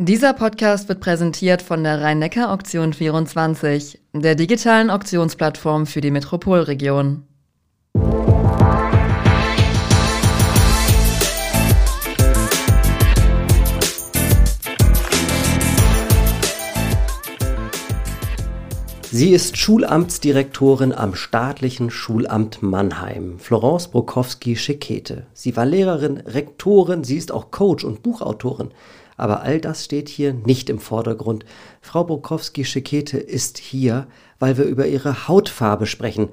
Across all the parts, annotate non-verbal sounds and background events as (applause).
Dieser Podcast wird präsentiert von der Rhein-Neckar-Auktion 24, der digitalen Auktionsplattform für die Metropolregion. Sie ist Schulamtsdirektorin am staatlichen Schulamt Mannheim, Florence Brokowski-Schekete. Sie war Lehrerin, Rektorin, sie ist auch Coach und Buchautorin. Aber all das steht hier nicht im Vordergrund. Frau Brokowski-Schekete ist hier, weil wir über ihre Hautfarbe sprechen.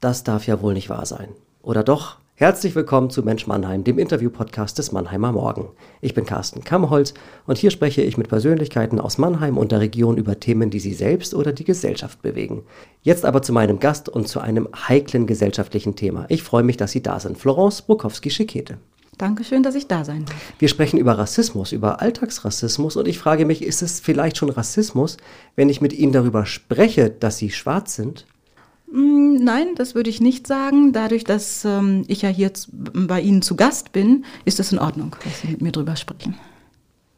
Das darf ja wohl nicht wahr sein. Oder doch? Herzlich willkommen zu Mensch Mannheim, dem Interview-Podcast des Mannheimer Morgen. Ich bin Carsten Kammholz und hier spreche ich mit Persönlichkeiten aus Mannheim und der Region über Themen, die sie selbst oder die Gesellschaft bewegen. Jetzt aber zu meinem Gast und zu einem heiklen gesellschaftlichen Thema. Ich freue mich, dass Sie da sind. Florence Brokowski-Schekete. Dankeschön, dass ich da sein darf. Wir sprechen über Rassismus, über Alltagsrassismus und ich frage mich, ist es vielleicht schon Rassismus, wenn ich mit Ihnen darüber spreche, dass Sie schwarz sind? Mm, nein, das würde ich nicht sagen. Dadurch, dass ähm, ich ja hier bei Ihnen zu Gast bin, ist es in Ordnung, dass Sie mit mir darüber sprechen.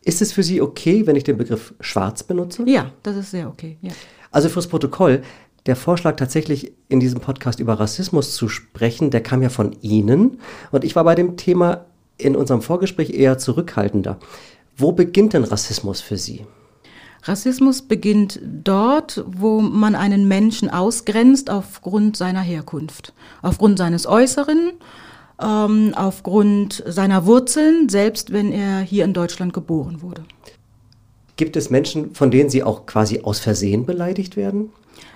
Ist es für Sie okay, wenn ich den Begriff schwarz benutze? Ja, das ist sehr okay. Ja. Also fürs Protokoll, der Vorschlag tatsächlich in diesem Podcast über Rassismus zu sprechen, der kam ja von Ihnen und ich war bei dem Thema in unserem Vorgespräch eher zurückhaltender. Wo beginnt denn Rassismus für Sie? Rassismus beginnt dort, wo man einen Menschen ausgrenzt aufgrund seiner Herkunft, aufgrund seines Äußeren, ähm, aufgrund seiner Wurzeln, selbst wenn er hier in Deutschland geboren wurde. Gibt es Menschen, von denen Sie auch quasi aus Versehen beleidigt werden?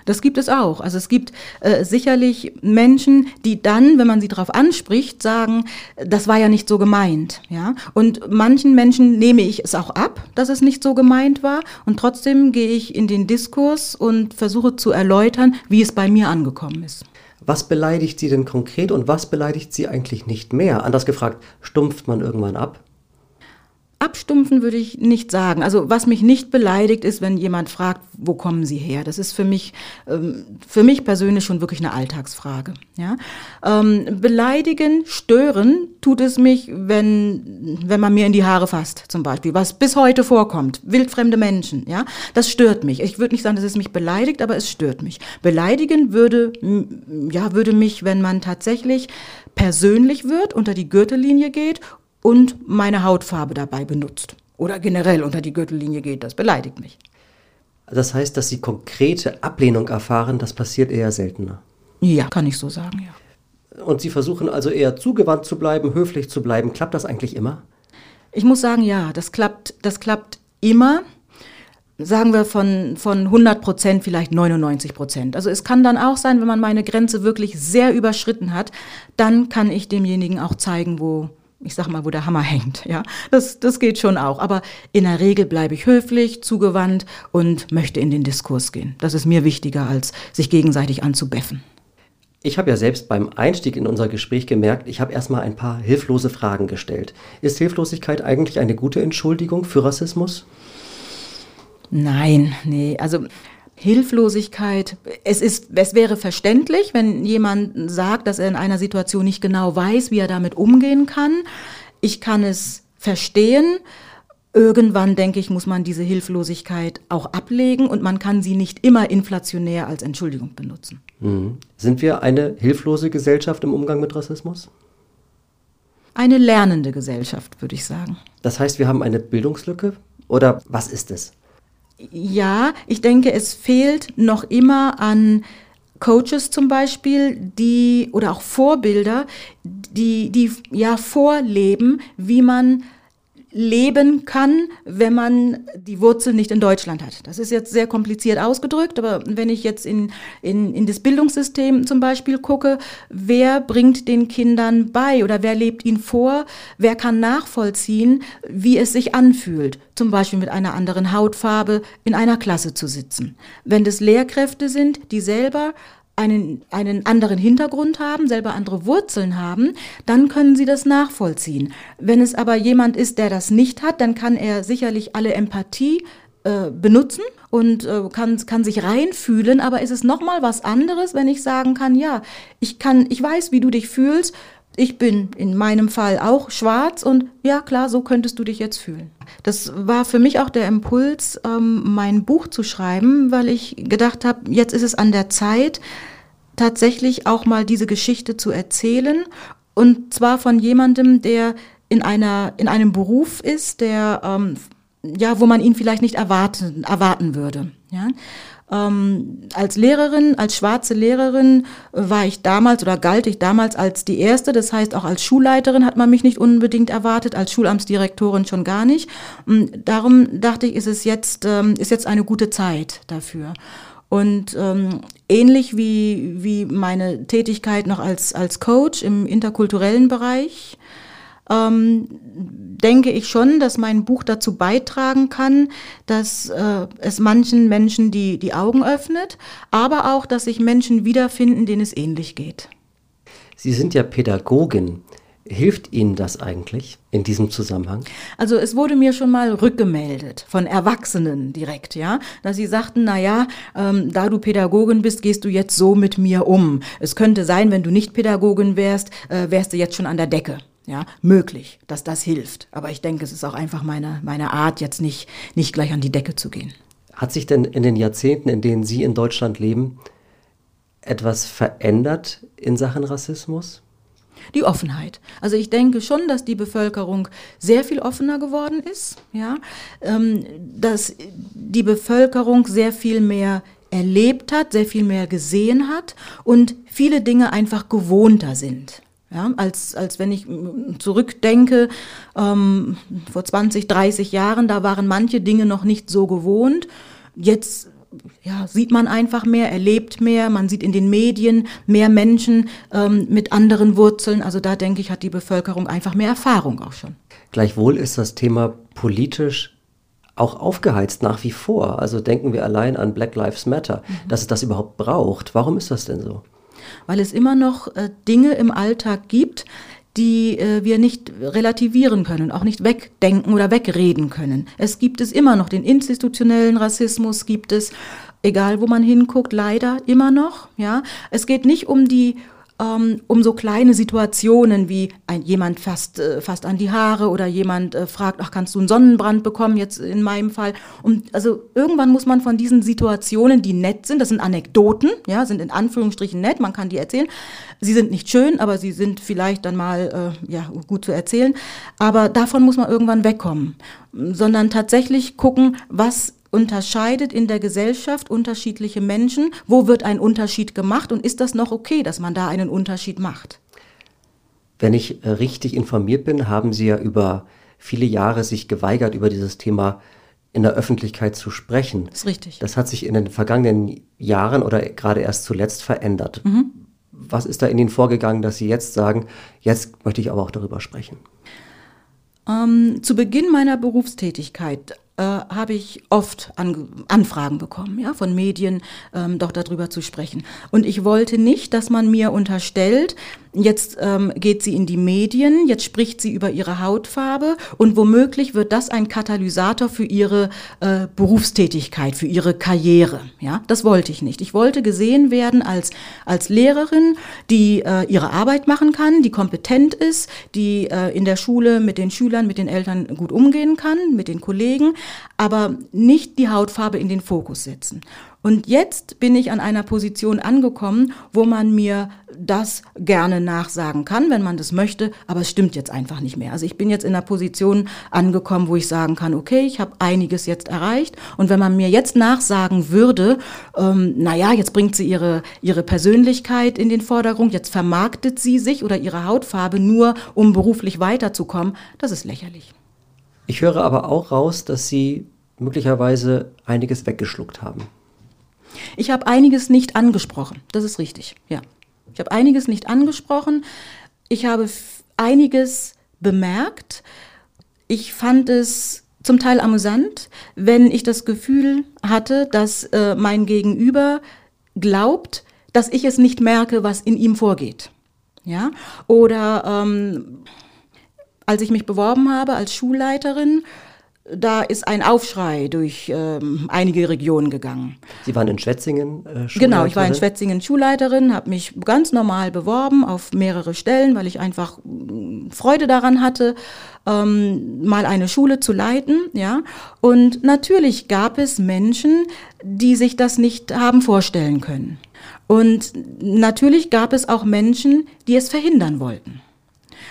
Das gibt es auch. Also es gibt äh, sicherlich Menschen, die dann, wenn man sie darauf anspricht, sagen, das war ja nicht so gemeint. Ja? Und manchen Menschen nehme ich es auch ab, dass es nicht so gemeint war. Und trotzdem gehe ich in den Diskurs und versuche zu erläutern, wie es bei mir angekommen ist. Was beleidigt Sie denn konkret und was beleidigt Sie eigentlich nicht mehr? Anders gefragt, stumpft man irgendwann ab? Abstumpfen würde ich nicht sagen. Also was mich nicht beleidigt, ist, wenn jemand fragt, wo kommen Sie her? Das ist für mich, ähm, für mich persönlich schon wirklich eine Alltagsfrage. Ja? Ähm, beleidigen, stören tut es mich, wenn, wenn man mir in die Haare fasst, zum Beispiel, was bis heute vorkommt. Wildfremde Menschen, ja, das stört mich. Ich würde nicht sagen, dass es mich beleidigt, aber es stört mich. Beleidigen würde, ja, würde mich, wenn man tatsächlich persönlich wird, unter die Gürtellinie geht und meine Hautfarbe dabei benutzt oder generell unter die Gürtellinie geht, das beleidigt mich. Das heißt, dass Sie konkrete Ablehnung erfahren, das passiert eher seltener. Ja, kann ich so sagen, ja. Und Sie versuchen also eher zugewandt zu bleiben, höflich zu bleiben. Klappt das eigentlich immer? Ich muss sagen, ja, das klappt, das klappt immer. Sagen wir von, von 100 Prozent vielleicht 99 Prozent. Also es kann dann auch sein, wenn man meine Grenze wirklich sehr überschritten hat, dann kann ich demjenigen auch zeigen, wo, ich sag mal, wo der Hammer (laughs) hängt. Ja, das, das geht schon auch. Aber in der Regel bleibe ich höflich, zugewandt und möchte in den Diskurs gehen. Das ist mir wichtiger, als sich gegenseitig anzubeffen. Ich habe ja selbst beim Einstieg in unser Gespräch gemerkt, ich habe erstmal ein paar hilflose Fragen gestellt. Ist Hilflosigkeit eigentlich eine gute Entschuldigung für Rassismus? Nein, nee. Also Hilflosigkeit. Es ist, es wäre verständlich, wenn jemand sagt, dass er in einer Situation nicht genau weiß, wie er damit umgehen kann. Ich kann es verstehen. Irgendwann, denke ich, muss man diese Hilflosigkeit auch ablegen und man kann sie nicht immer inflationär als Entschuldigung benutzen. Mhm. Sind wir eine hilflose Gesellschaft im Umgang mit Rassismus? Eine lernende Gesellschaft, würde ich sagen. Das heißt, wir haben eine Bildungslücke? Oder was ist es? Ja, ich denke, es fehlt noch immer an Coaches zum Beispiel, die oder auch Vorbilder, die, die ja vorleben, wie man leben kann, wenn man die Wurzel nicht in Deutschland hat. Das ist jetzt sehr kompliziert ausgedrückt, aber wenn ich jetzt in, in, in das Bildungssystem zum Beispiel gucke, wer bringt den Kindern bei oder wer lebt ihnen vor, wer kann nachvollziehen, wie es sich anfühlt, zum Beispiel mit einer anderen Hautfarbe in einer Klasse zu sitzen. Wenn das Lehrkräfte sind, die selber einen, einen anderen Hintergrund haben, selber andere Wurzeln haben, dann können sie das nachvollziehen. Wenn es aber jemand ist, der das nicht hat, dann kann er sicherlich alle Empathie äh, benutzen und äh, kann, kann sich reinfühlen, aber ist es nochmal was anderes, wenn ich sagen kann, ja, ich kann, ich weiß, wie du dich fühlst, ich bin in meinem Fall auch schwarz und ja klar, so könntest du dich jetzt fühlen. Das war für mich auch der Impuls, ähm, mein Buch zu schreiben, weil ich gedacht habe, jetzt ist es an der Zeit, tatsächlich auch mal diese Geschichte zu erzählen und zwar von jemandem, der in einer in einem Beruf ist, der ähm, ja, wo man ihn vielleicht nicht erwarten erwarten würde. Ja. Ähm, als Lehrerin, als schwarze Lehrerin äh, war ich damals oder galt ich damals als die erste. Das heißt, auch als Schulleiterin hat man mich nicht unbedingt erwartet, als Schulamtsdirektorin schon gar nicht. Und darum dachte ich, ist es jetzt, ähm, ist jetzt eine gute Zeit dafür. Und ähm, ähnlich wie, wie meine Tätigkeit noch als, als Coach im interkulturellen Bereich, ähm, denke ich schon, dass mein Buch dazu beitragen kann, dass äh, es manchen Menschen die, die Augen öffnet, aber auch, dass sich Menschen wiederfinden, denen es ähnlich geht. Sie sind ja Pädagogin. Hilft Ihnen das eigentlich in diesem Zusammenhang? Also es wurde mir schon mal rückgemeldet von Erwachsenen direkt, ja, dass sie sagten, na ja, ähm, da du Pädagogin bist, gehst du jetzt so mit mir um. Es könnte sein, wenn du nicht Pädagogin wärst, äh, wärst du jetzt schon an der Decke ja, möglich, dass das hilft. Aber ich denke, es ist auch einfach meine, meine Art, jetzt nicht, nicht gleich an die Decke zu gehen. Hat sich denn in den Jahrzehnten, in denen Sie in Deutschland leben, etwas verändert in Sachen Rassismus? Die Offenheit. Also ich denke schon, dass die Bevölkerung sehr viel offener geworden ist, ja, ähm, dass die Bevölkerung sehr viel mehr erlebt hat, sehr viel mehr gesehen hat und viele Dinge einfach gewohnter sind. Ja, als, als wenn ich zurückdenke, ähm, vor 20, 30 Jahren, da waren manche Dinge noch nicht so gewohnt. Jetzt ja, sieht man einfach mehr, erlebt mehr, man sieht in den Medien mehr Menschen ähm, mit anderen Wurzeln. Also da denke ich, hat die Bevölkerung einfach mehr Erfahrung auch schon. Gleichwohl ist das Thema politisch auch aufgeheizt nach wie vor. Also denken wir allein an Black Lives Matter, mhm. dass es das überhaupt braucht. Warum ist das denn so? Weil es immer noch äh, Dinge im Alltag gibt, die äh, wir nicht relativieren können, auch nicht wegdenken oder wegreden können. Es gibt es immer noch, den institutionellen Rassismus gibt es, egal wo man hinguckt, leider immer noch. Ja, es geht nicht um die um so kleine Situationen wie ein, jemand fasst, äh, fasst an die Haare oder jemand äh, fragt, ach, kannst du einen Sonnenbrand bekommen, jetzt in meinem Fall. Und also irgendwann muss man von diesen Situationen, die nett sind, das sind Anekdoten, ja, sind in Anführungsstrichen nett, man kann die erzählen. Sie sind nicht schön, aber sie sind vielleicht dann mal äh, ja, gut zu erzählen. Aber davon muss man irgendwann wegkommen, sondern tatsächlich gucken, was unterscheidet in der Gesellschaft unterschiedliche Menschen? Wo wird ein Unterschied gemacht und ist das noch okay, dass man da einen Unterschied macht? Wenn ich äh, richtig informiert bin, haben Sie ja über viele Jahre sich geweigert, über dieses Thema in der Öffentlichkeit zu sprechen. Das ist richtig. Das hat sich in den vergangenen Jahren oder gerade erst zuletzt verändert. Mhm. Was ist da in Ihnen vorgegangen, dass Sie jetzt sagen, jetzt möchte ich aber auch darüber sprechen? Ähm, zu Beginn meiner Berufstätigkeit äh, habe ich oft an, Anfragen bekommen, ja, von Medien, ähm, doch darüber zu sprechen. Und ich wollte nicht, dass man mir unterstellt, Jetzt ähm, geht sie in die Medien, jetzt spricht sie über ihre Hautfarbe und womöglich wird das ein Katalysator für ihre äh, Berufstätigkeit, für ihre Karriere. Ja, das wollte ich nicht. Ich wollte gesehen werden als als Lehrerin, die äh, ihre Arbeit machen kann, die kompetent ist, die äh, in der Schule mit den Schülern, mit den Eltern gut umgehen kann, mit den Kollegen, aber nicht die Hautfarbe in den Fokus setzen. Und jetzt bin ich an einer Position angekommen, wo man mir das gerne nachsagen kann, wenn man das möchte, aber es stimmt jetzt einfach nicht mehr. Also ich bin jetzt in einer Position angekommen, wo ich sagen kann, okay, ich habe einiges jetzt erreicht und wenn man mir jetzt nachsagen würde, ähm, naja, jetzt bringt sie ihre, ihre Persönlichkeit in den Vordergrund, jetzt vermarktet sie sich oder ihre Hautfarbe nur, um beruflich weiterzukommen, das ist lächerlich. Ich höre aber auch raus, dass Sie möglicherweise einiges weggeschluckt haben. Ich habe einiges nicht angesprochen. Das ist richtig, ja. Ich habe einiges nicht angesprochen. Ich habe einiges bemerkt. Ich fand es zum Teil amüsant, wenn ich das Gefühl hatte, dass äh, mein Gegenüber glaubt, dass ich es nicht merke, was in ihm vorgeht. Ja? Oder ähm, als ich mich beworben habe als Schulleiterin, da ist ein Aufschrei durch ähm, einige Regionen gegangen. Sie waren in Schwetzingen äh, Schulleiterin? Genau, ich war in Schwetzingen Schulleiterin, habe mich ganz normal beworben auf mehrere Stellen, weil ich einfach mm, Freude daran hatte, ähm, mal eine Schule zu leiten. Ja, und natürlich gab es Menschen, die sich das nicht haben vorstellen können. Und natürlich gab es auch Menschen, die es verhindern wollten.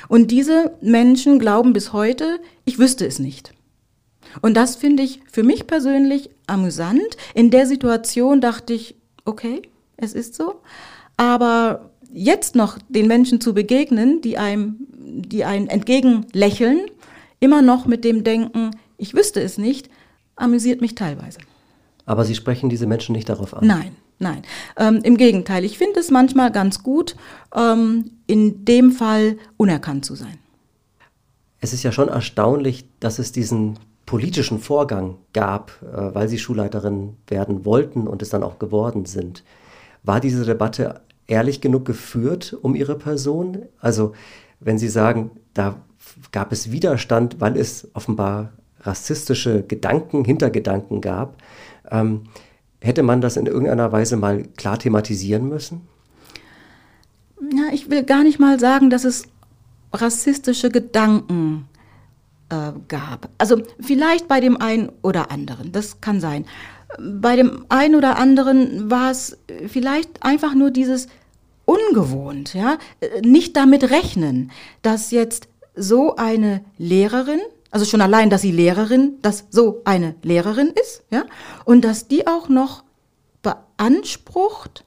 Und diese Menschen glauben bis heute, ich wüsste es nicht. Und das finde ich für mich persönlich amüsant. In der Situation dachte ich, okay, es ist so. Aber jetzt noch den Menschen zu begegnen, die einem, die einen entgegenlächeln, immer noch mit dem Denken, ich wüsste es nicht, amüsiert mich teilweise. Aber Sie sprechen diese Menschen nicht darauf an? Nein, nein. Ähm, Im Gegenteil, ich finde es manchmal ganz gut, ähm, in dem Fall unerkannt zu sein. Es ist ja schon erstaunlich, dass es diesen politischen Vorgang gab, äh, weil Sie Schulleiterin werden wollten und es dann auch geworden sind. War diese Debatte ehrlich genug geführt um Ihre Person? Also wenn Sie sagen, da gab es Widerstand, weil es offenbar rassistische Gedanken, Hintergedanken gab, ähm, hätte man das in irgendeiner Weise mal klar thematisieren müssen? Ja, ich will gar nicht mal sagen, dass es rassistische Gedanken äh, gab. Also vielleicht bei dem einen oder anderen, das kann sein. Bei dem einen oder anderen war es vielleicht einfach nur dieses ungewohnt, ja, nicht damit rechnen, dass jetzt so eine Lehrerin, also schon allein, dass sie Lehrerin, dass so eine Lehrerin ist, ja, und dass die auch noch beansprucht,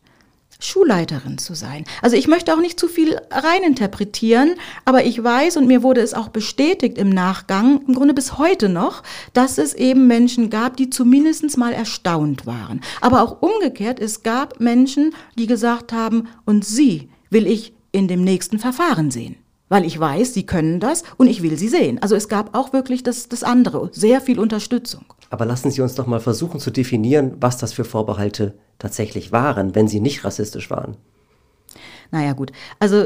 Schulleiterin zu sein. Also ich möchte auch nicht zu viel reininterpretieren, aber ich weiß und mir wurde es auch bestätigt im Nachgang, im Grunde bis heute noch, dass es eben Menschen gab, die zumindest mal erstaunt waren. Aber auch umgekehrt, es gab Menschen, die gesagt haben, und sie will ich in dem nächsten Verfahren sehen weil ich weiß, sie können das und ich will sie sehen. Also es gab auch wirklich das, das andere, sehr viel Unterstützung. Aber lassen Sie uns doch mal versuchen zu definieren, was das für Vorbehalte tatsächlich waren, wenn sie nicht rassistisch waren. Naja gut, also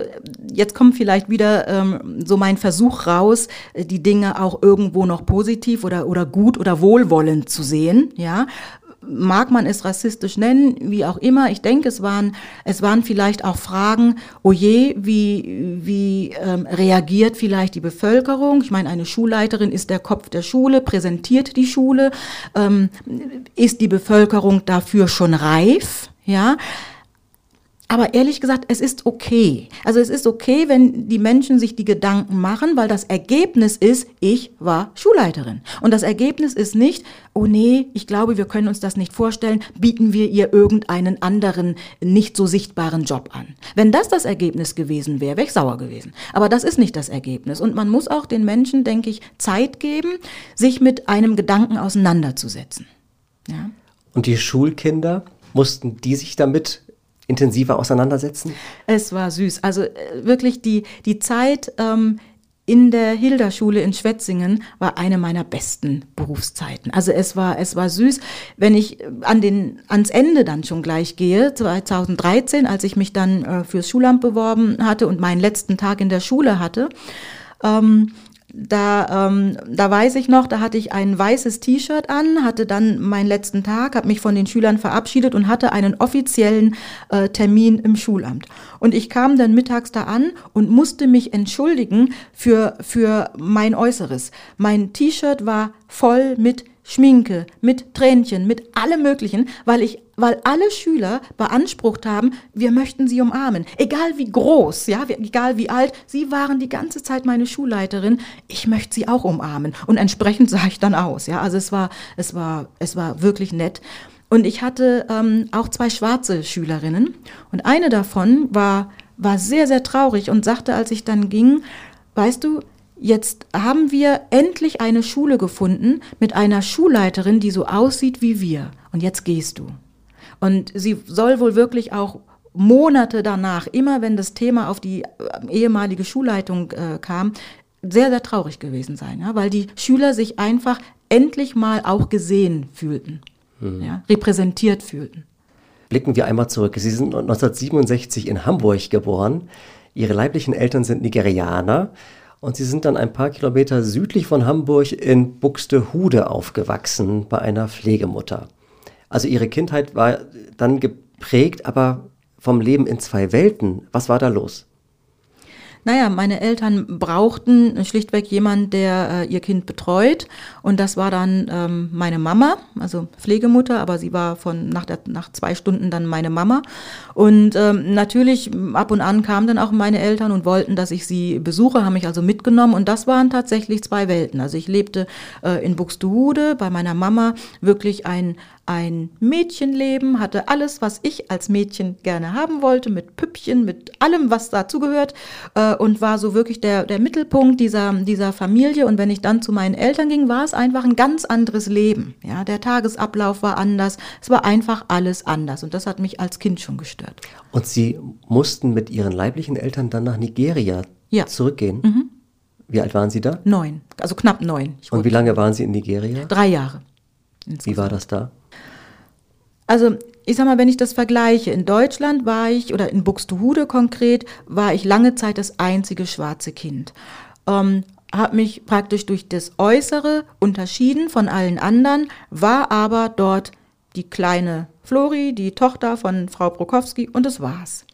jetzt kommt vielleicht wieder ähm, so mein Versuch raus, die Dinge auch irgendwo noch positiv oder, oder gut oder wohlwollend zu sehen, ja mag man es rassistisch nennen, wie auch immer. Ich denke, es waren, es waren vielleicht auch Fragen, oh je, wie, wie ähm, reagiert vielleicht die Bevölkerung? Ich meine, eine Schulleiterin ist der Kopf der Schule, präsentiert die Schule. Ähm, ist die Bevölkerung dafür schon reif? Ja, aber ehrlich gesagt, es ist okay. Also es ist okay, wenn die Menschen sich die Gedanken machen, weil das Ergebnis ist, ich war Schulleiterin. Und das Ergebnis ist nicht, oh nee, ich glaube, wir können uns das nicht vorstellen, bieten wir ihr irgendeinen anderen, nicht so sichtbaren Job an. Wenn das das Ergebnis gewesen wäre, wäre ich sauer gewesen. Aber das ist nicht das Ergebnis. Und man muss auch den Menschen, denke ich, Zeit geben, sich mit einem Gedanken auseinanderzusetzen. Ja. Und die Schulkinder, mussten die sich damit intensiver auseinandersetzen? Es war süß. Also äh, wirklich die, die Zeit ähm, in der Hilderschule in Schwetzingen war eine meiner besten Berufszeiten. Also es war, es war süß, wenn ich äh, an den, ans Ende dann schon gleich gehe, 2013, als ich mich dann äh, fürs Schulamt beworben hatte und meinen letzten Tag in der Schule hatte. Ähm, da, ähm, da weiß ich noch, da hatte ich ein weißes T-Shirt an, hatte dann meinen letzten Tag, habe mich von den Schülern verabschiedet und hatte einen offiziellen äh, Termin im Schulamt. Und ich kam dann mittags da an und musste mich entschuldigen für, für mein Äußeres. Mein T-Shirt war voll mit Schminke, mit Tränchen, mit allem Möglichen, weil ich, weil alle Schüler beansprucht haben, wir möchten sie umarmen. Egal wie groß, ja, egal wie alt, sie waren die ganze Zeit meine Schulleiterin. Ich möchte sie auch umarmen. Und entsprechend (laughs) sah ich dann aus, ja. Also es war, es war, es war wirklich nett. Und ich hatte ähm, auch zwei schwarze Schülerinnen. Und eine davon war, war sehr, sehr traurig und sagte, als ich dann ging, weißt du, Jetzt haben wir endlich eine Schule gefunden mit einer Schulleiterin, die so aussieht wie wir. Und jetzt gehst du. Und sie soll wohl wirklich auch Monate danach, immer wenn das Thema auf die äh, ehemalige Schulleitung äh, kam, sehr, sehr traurig gewesen sein, ja, weil die Schüler sich einfach endlich mal auch gesehen fühlten, mhm. ja, repräsentiert fühlten. Blicken wir einmal zurück. Sie sind 1967 in Hamburg geboren. Ihre leiblichen Eltern sind Nigerianer Und Sie sind dann ein paar Kilometer südlich von Hamburg in Buxtehude aufgewachsen bei einer Pflegemutter. Also Ihre Kindheit war dann geprägt, aber vom Leben in zwei Welten. Was war da los? Naja, meine Eltern brauchten schlichtweg jemanden, der äh, ihr Kind betreut. Und das war dann ähm, meine Mama, also Pflegemutter, aber sie war von nach, der, nach zwei Stunden dann meine Mama. Und ähm, natürlich ab und an kamen dann auch meine Eltern und wollten, dass ich sie besuche, haben mich also mitgenommen. Und das waren tatsächlich zwei Welten. Also ich lebte äh, in Buxtehude bei meiner Mama wirklich ein, ein Mädchenleben, hatte alles, was ich als Mädchen gerne haben wollte, mit Püppchen, mit allem, was dazugehört äh, und war so wirklich der, der Mittelpunkt dieser, dieser Familie. Und wenn ich dann zu meinen Eltern ging, war es einfach ein ganz anderes Leben. Ja, der Tagesablauf war anders, es war einfach alles anders und das hat mich als Kind schon gestört. Und Sie mussten mit Ihren leiblichen Eltern dann nach Nigeria ja. zurückgehen? Mhm. Wie alt waren Sie da? Neun, also knapp neun. und wie lange waren Sie in Nigeria? Drei Jahre. Insgesamt. Wie war das da? Also ich sag mal, wenn ich das vergleiche, in Deutschland war ich, oder in Buxtehude konkret, war ich lange Zeit das einzige schwarze Kind. Ähm, habe mich praktisch durch das Äußere unterschieden von allen anderen, war aber dort die kleine Flori, die Tochter von Frau Prokowski und das war's.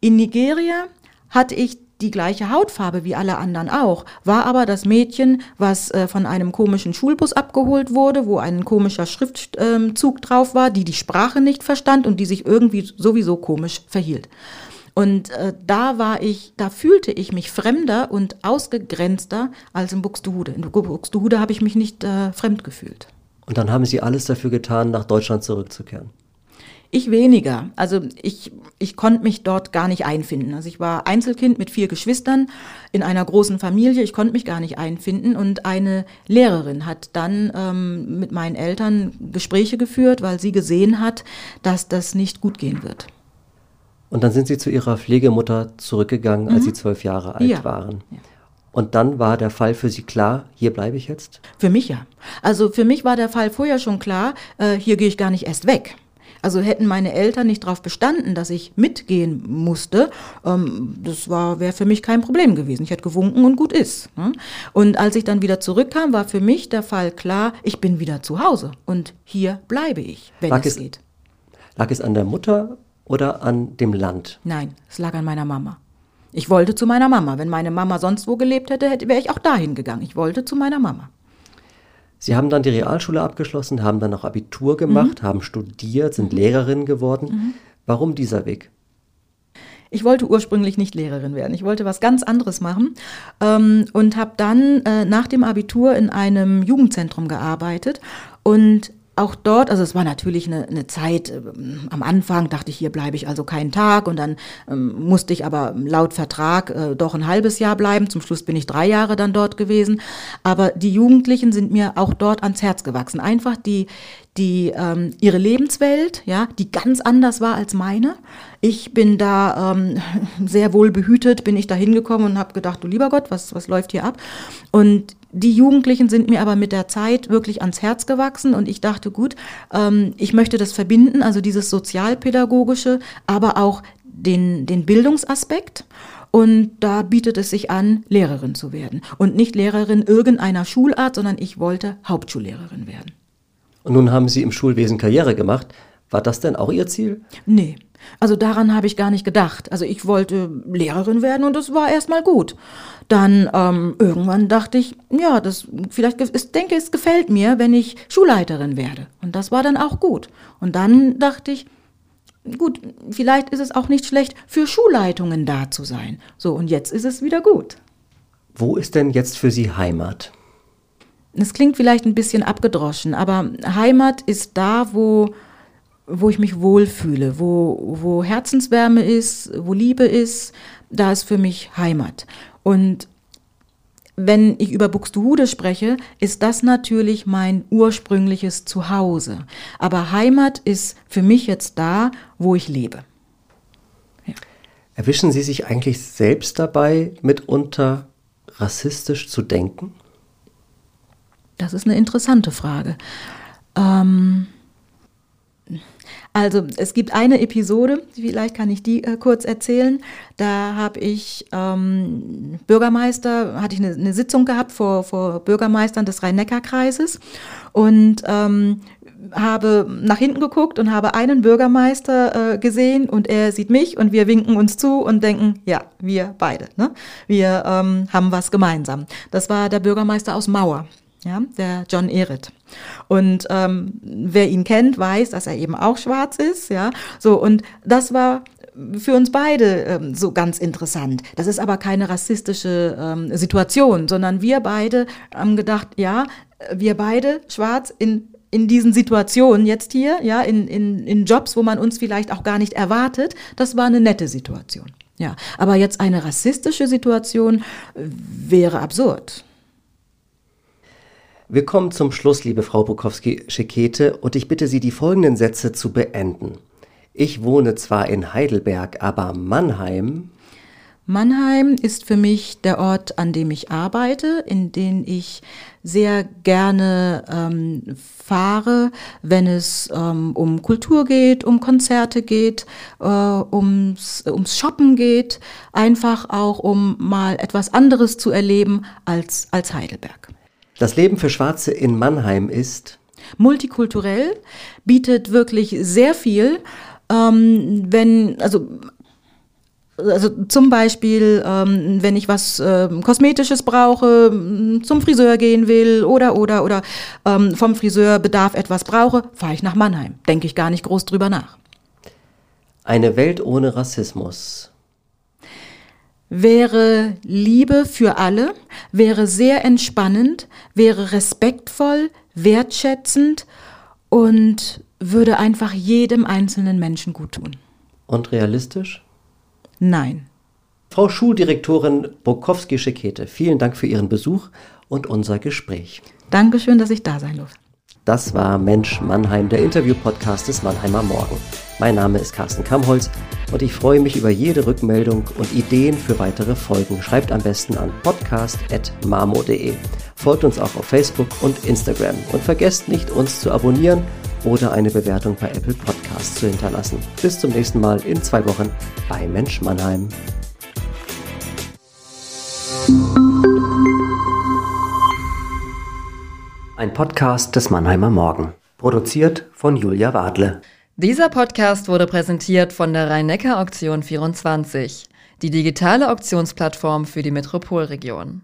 In Nigeria hatte ich die gleiche Hautfarbe wie alle anderen auch, war aber das Mädchen, was äh, von einem komischen Schulbus abgeholt wurde, wo ein komischer Schriftzug äh, drauf war, die die Sprache nicht verstand und die sich irgendwie sowieso komisch verhielt. Und äh, da war ich, da fühlte ich mich fremder und ausgegrenzter als in Buxtehude. In Buxtehude habe ich mich nicht äh, fremd gefühlt. Und dann haben Sie alles dafür getan, nach Deutschland zurückzukehren. Ich weniger. Also ich, ich konnte mich dort gar nicht einfinden. Also ich war Einzelkind mit vier Geschwistern in einer großen Familie. Ich konnte mich gar nicht einfinden. Und eine Lehrerin hat dann ähm, mit meinen Eltern Gespräche geführt, weil sie gesehen hat, dass das nicht gut gehen wird. Und dann sind Sie zu Ihrer Pflegemutter zurückgegangen, als mhm. Sie zwölf Jahre alt ja. waren. Ja. Und dann war der Fall für Sie klar, hier bleibe ich jetzt? Für mich ja. Also für mich war der Fall vorher schon klar, äh, hier gehe ich gar nicht erst weg. Also hätten meine Eltern nicht darauf bestanden, dass ich mitgehen musste, ähm, das wäre für mich kein Problem gewesen. Ich hätte gewunken und gut ist. Ne? Und als ich dann wieder zurückkam, war für mich der Fall klar, ich bin wieder zu Hause und hier bleibe ich, wenn lag es, es geht. Lag es an der Mutter oder an dem Land? Nein, es lag an meiner Mama. Ich wollte zu meiner Mama. Wenn meine Mama sonst wo gelebt hätte, hätte wäre ich auch dahin gegangen. Ich wollte zu meiner Mama. Sie haben dann die Realschule abgeschlossen, haben dann noch Abitur gemacht, mhm. haben studiert, sind mhm. Lehrerin geworden. Mhm. Warum dieser Weg? Ich wollte ursprünglich nicht Lehrerin werden. Ich wollte was ganz anderes machen ähm, und habe dann äh, nach dem Abitur in einem Jugendzentrum gearbeitet und auch dort, also es war natürlich eine, eine Zeit, äh, am Anfang dachte ich, hier bleibe ich also keinen Tag und dann ähm, musste ich aber laut Vertrag äh, doch ein halbes Jahr bleiben. Zum Schluss bin ich drei Jahre dann dort gewesen. Aber die Jugendlichen sind mir auch dort ans Herz gewachsen. Einfach die, die ähm, ihre Lebenswelt, ja, die ganz anders war als meine. Ich bin da ähm, (laughs) sehr wohl behütet, bin ich da hingekommen und habe gedacht, du lieber Gott, was, was läuft hier ab? Und die Jugendlichen sind mir aber mit der Zeit wirklich ans Herz gewachsen und ich dachte, gut, ähm, ich möchte das verbinden, also dieses sozialpädagogische, aber auch den, den Bildungsaspekt. Und da bietet es sich an, Lehrerin zu werden. Und nicht Lehrerin irgendeiner Schulart, sondern ich wollte Hauptschullehrerin werden. Und nun haben Sie im Schulwesen Karriere gemacht. War das denn auch Ihr Ziel? Nee. Also daran habe ich gar nicht gedacht. Also ich wollte Lehrerin werden und das war erstmal gut. Dann ähm, irgendwann dachte ich, ja, das vielleicht ich denke, es gefällt mir, wenn ich Schulleiterin werde. Und das war dann auch gut. Und dann dachte ich, gut, vielleicht ist es auch nicht schlecht, für Schulleitungen da zu sein. So, und jetzt ist es wieder gut. Wo ist denn jetzt für Sie Heimat? Es klingt vielleicht ein bisschen abgedroschen, aber Heimat ist da, wo, wo ich mich wohlfühle, wo, wo Herzenswärme ist, wo Liebe ist, da ist für mich Heimat. Und wenn ich über Buxtehude spreche, ist das natürlich mein ursprüngliches Zuhause. Aber Heimat ist für mich jetzt da, wo ich lebe. Ja. Erwischen Sie sich eigentlich selbst dabei, mitunter rassistisch zu denken? Das ist eine interessante Frage. Ähm, Also es gibt eine Episode, vielleicht kann ich die äh, kurz erzählen. Da habe ich ähm, Bürgermeister, hatte ich eine, eine, Sitzung gehabt vor, vor Bürgermeistern des Rhein-Neckar-Kreises und ähm, habe nach hinten geguckt und habe einen Bürgermeister äh, gesehen und er sieht mich und wir winken uns zu und denken, ja, wir beide, ne? wir ähm, haben was gemeinsam. Das war der Bürgermeister aus Mauer ja, der John Ehret. Und ähm, wer ihn kennt, weiß, dass er eben auch schwarz ist, ja. So, und das war für uns beide ähm, so ganz interessant. Das ist aber keine rassistische ähm, Situation, sondern wir beide haben gedacht, ja, wir beide schwarz in in diesen Situationen jetzt hier, ja, in, in, in Jobs, wo man uns vielleicht auch gar nicht erwartet, das war eine nette Situation. Ja, aber jetzt eine rassistische Situation wäre absurd. Wir kommen zum Schluss, liebe Frau Bukowski-Schekete, und ich bitte Sie, die folgenden Sätze zu beenden. Ich wohne zwar in Heidelberg, aber Mannheim. Mannheim ist für mich der Ort, an dem ich arbeite, in den ich sehr gerne ähm, fahre, wenn es ähm, um Kultur geht, um Konzerte geht, äh, ums, ums Shoppen geht, einfach auch um mal etwas anderes zu erleben als, als Heidelberg. Das Leben für Schwarze in Mannheim ist multikulturell, bietet wirklich sehr viel. Ähm, wenn, also also zum Beispiel, ähm, wenn ich was äh, Kosmetisches brauche, zum Friseur gehen will oder oder oder ähm, vom Friseur Bedarf etwas brauche, fahre ich nach Mannheim. Denke ich gar nicht groß drüber nach. Eine Welt ohne Rassismus wäre Liebe für alle, wäre sehr entspannend, wäre respektvoll, wertschätzend und würde einfach jedem einzelnen Menschen gut tun. Und realistisch? Nein. Frau Schuldirektorin Bokowski-Schekete, vielen Dank für Ihren Besuch und unser Gespräch. Dankeschön, dass ich da sein durfte. Das war Mensch Mannheim, der Interview-Podcast des Mannheimer Morgen. Mein Name ist Carsten Kamholz und ich freue mich über jede Rückmeldung und Ideen für weitere Folgen. Schreibt am besten an podcast.marmo.de. Folgt uns auch auf Facebook und Instagram und vergesst nicht, uns zu abonnieren oder eine Bewertung bei Apple Podcasts zu hinterlassen. Bis zum nächsten Mal in zwei Wochen bei Mensch Mannheim. Ein Podcast des Mannheimer Morgen. Produziert von Julia Wadle. Dieser Podcast wurde präsentiert von der Rhein-Neckar-Auktion 24, die digitale Auktionsplattform für die Metropolregion.